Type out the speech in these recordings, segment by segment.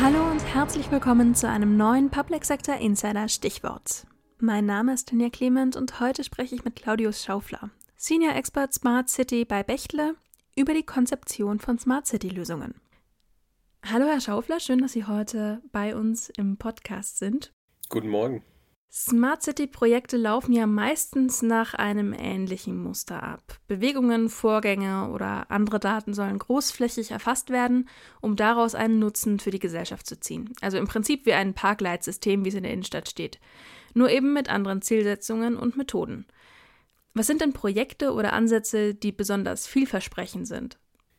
Hallo und herzlich willkommen zu einem neuen Public Sector Insider Stichwort. Mein Name ist Tanja Clement und heute spreche ich mit Claudius Schaufler, Senior Expert Smart City bei Bechtle, über die Konzeption von Smart City Lösungen. Hallo Herr Schaufler, schön, dass Sie heute bei uns im Podcast sind. Guten Morgen. Smart City-Projekte laufen ja meistens nach einem ähnlichen Muster ab. Bewegungen, Vorgänge oder andere Daten sollen großflächig erfasst werden, um daraus einen Nutzen für die Gesellschaft zu ziehen. Also im Prinzip wie ein Parkleitsystem, wie es in der Innenstadt steht. Nur eben mit anderen Zielsetzungen und Methoden. Was sind denn Projekte oder Ansätze, die besonders vielversprechend sind?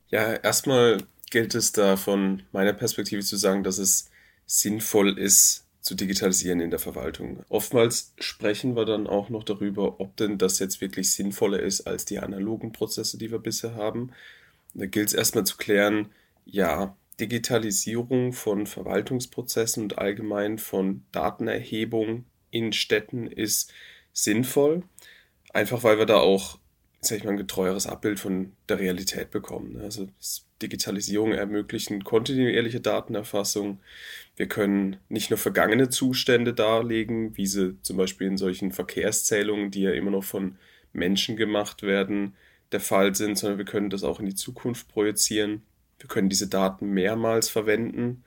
Ja, erstmal gilt es da von meiner Perspektive zu sagen, dass es sinnvoll ist, zu digitalisieren in der Verwaltung. Oftmals sprechen wir dann auch noch darüber, ob denn das jetzt wirklich sinnvoller ist als die analogen Prozesse, die wir bisher haben. Da gilt es erstmal zu klären, ja, Digitalisierung von Verwaltungsprozessen und allgemein von Datenerhebung in Städten ist sinnvoll, einfach weil wir da auch sag ich mal, ein getreueres Abbild von der Realität bekommen. Also Digitalisierung ermöglicht kontinuierliche Datenerfassung. Wir können nicht nur vergangene Zustände darlegen, wie sie zum Beispiel in solchen Verkehrszählungen, die ja immer noch von Menschen gemacht werden, der Fall sind, sondern wir können das auch in die Zukunft projizieren. Wir können diese Daten mehrmals verwenden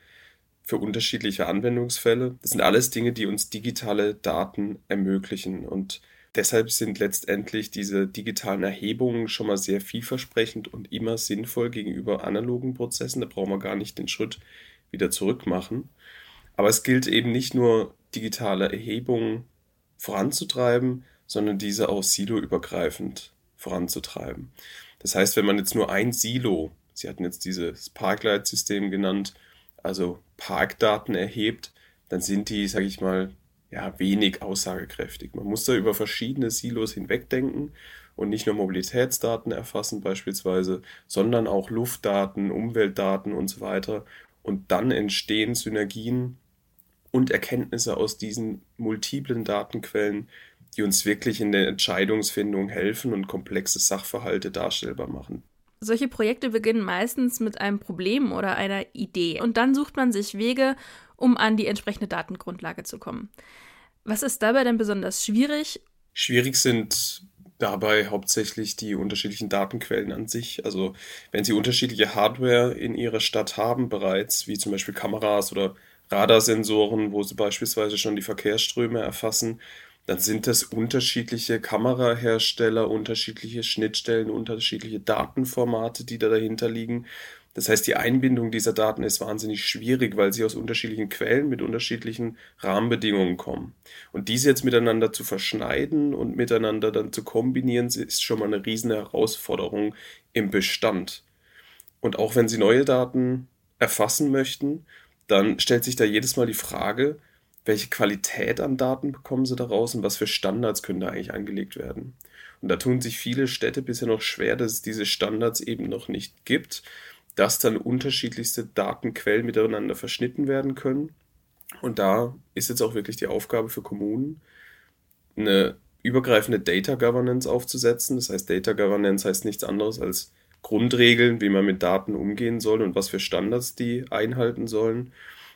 für unterschiedliche Anwendungsfälle. Das sind alles Dinge, die uns digitale Daten ermöglichen und Deshalb sind letztendlich diese digitalen Erhebungen schon mal sehr vielversprechend und immer sinnvoll gegenüber analogen Prozessen. Da brauchen wir gar nicht den Schritt wieder zurück machen. Aber es gilt eben nicht nur digitale Erhebungen voranzutreiben, sondern diese auch siloübergreifend voranzutreiben. Das heißt, wenn man jetzt nur ein Silo, Sie hatten jetzt dieses Parkleitsystem genannt, also Parkdaten erhebt, dann sind die, sage ich mal, ja, wenig aussagekräftig. Man muss da über verschiedene Silos hinwegdenken und nicht nur Mobilitätsdaten erfassen beispielsweise, sondern auch Luftdaten, Umweltdaten und so weiter. Und dann entstehen Synergien und Erkenntnisse aus diesen multiplen Datenquellen, die uns wirklich in der Entscheidungsfindung helfen und komplexe Sachverhalte darstellbar machen. Solche Projekte beginnen meistens mit einem Problem oder einer Idee und dann sucht man sich Wege, um an die entsprechende Datengrundlage zu kommen. Was ist dabei denn besonders schwierig? Schwierig sind dabei hauptsächlich die unterschiedlichen Datenquellen an sich. Also wenn Sie unterschiedliche Hardware in Ihrer Stadt haben bereits, wie zum Beispiel Kameras oder Radarsensoren, wo Sie beispielsweise schon die Verkehrsströme erfassen, dann sind das unterschiedliche Kamerahersteller, unterschiedliche Schnittstellen, unterschiedliche Datenformate, die da dahinter liegen. Das heißt, die Einbindung dieser Daten ist wahnsinnig schwierig, weil sie aus unterschiedlichen Quellen mit unterschiedlichen Rahmenbedingungen kommen. Und diese jetzt miteinander zu verschneiden und miteinander dann zu kombinieren, ist schon mal eine riesen Herausforderung im Bestand. Und auch wenn Sie neue Daten erfassen möchten, dann stellt sich da jedes Mal die Frage, welche Qualität an Daten bekommen Sie daraus und was für Standards können da eigentlich angelegt werden. Und da tun sich viele Städte bisher noch schwer, dass es diese Standards eben noch nicht gibt dass dann unterschiedlichste Datenquellen miteinander verschnitten werden können. Und da ist jetzt auch wirklich die Aufgabe für Kommunen, eine übergreifende Data Governance aufzusetzen. Das heißt, Data Governance heißt nichts anderes als Grundregeln, wie man mit Daten umgehen soll und was für Standards die einhalten sollen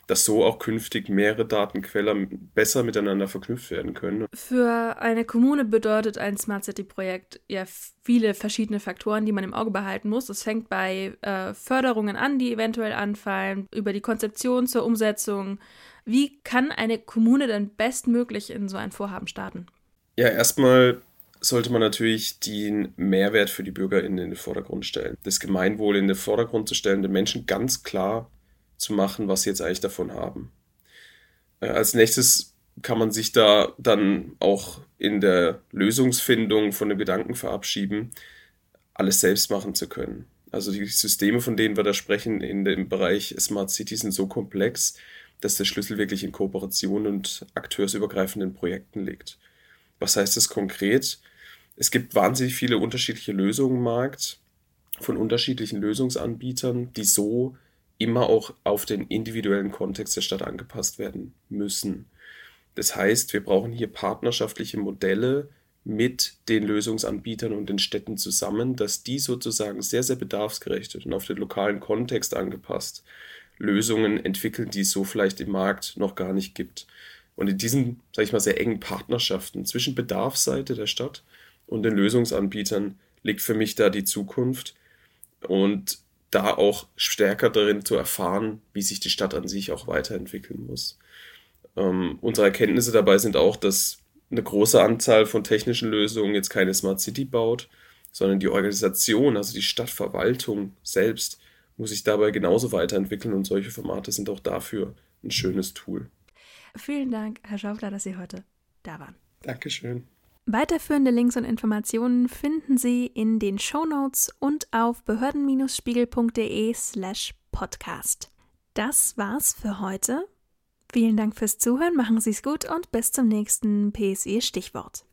dass so auch künftig mehrere Datenquellen besser miteinander verknüpft werden können. Für eine Kommune bedeutet ein Smart City-Projekt ja viele verschiedene Faktoren, die man im Auge behalten muss. Es fängt bei äh, Förderungen an, die eventuell anfallen, über die Konzeption zur Umsetzung. Wie kann eine Kommune denn bestmöglich in so ein Vorhaben starten? Ja, erstmal sollte man natürlich den Mehrwert für die BürgerInnen in den Vordergrund stellen. Das Gemeinwohl in den Vordergrund zu stellen, den Menschen ganz klar zu machen, was sie jetzt eigentlich davon haben. Äh, als nächstes kann man sich da dann auch in der Lösungsfindung von dem Gedanken verabschieden, alles selbst machen zu können. Also die Systeme, von denen wir da sprechen in dem Bereich Smart City sind so komplex, dass der Schlüssel wirklich in Kooperation und akteursübergreifenden Projekten liegt. Was heißt das konkret? Es gibt wahnsinnig viele unterschiedliche Lösungen im Markt von unterschiedlichen Lösungsanbietern, die so immer auch auf den individuellen Kontext der Stadt angepasst werden müssen. Das heißt, wir brauchen hier partnerschaftliche Modelle mit den Lösungsanbietern und den Städten zusammen, dass die sozusagen sehr, sehr bedarfsgerecht und auf den lokalen Kontext angepasst Lösungen entwickeln, die es so vielleicht im Markt noch gar nicht gibt. Und in diesen, sage ich mal, sehr engen Partnerschaften zwischen Bedarfsseite der Stadt und den Lösungsanbietern liegt für mich da die Zukunft und da auch stärker darin zu erfahren, wie sich die Stadt an sich auch weiterentwickeln muss. Ähm, unsere Erkenntnisse dabei sind auch, dass eine große Anzahl von technischen Lösungen jetzt keine Smart City baut, sondern die Organisation, also die Stadtverwaltung selbst, muss sich dabei genauso weiterentwickeln und solche Formate sind auch dafür ein schönes Tool. Vielen Dank, Herr Schaufler, dass Sie heute da waren. Dankeschön. Weiterführende Links und Informationen finden Sie in den Show Notes und auf behörden-spiegel.de slash podcast. Das war's für heute. Vielen Dank fürs Zuhören, machen Sie es gut und bis zum nächsten PSE Stichwort.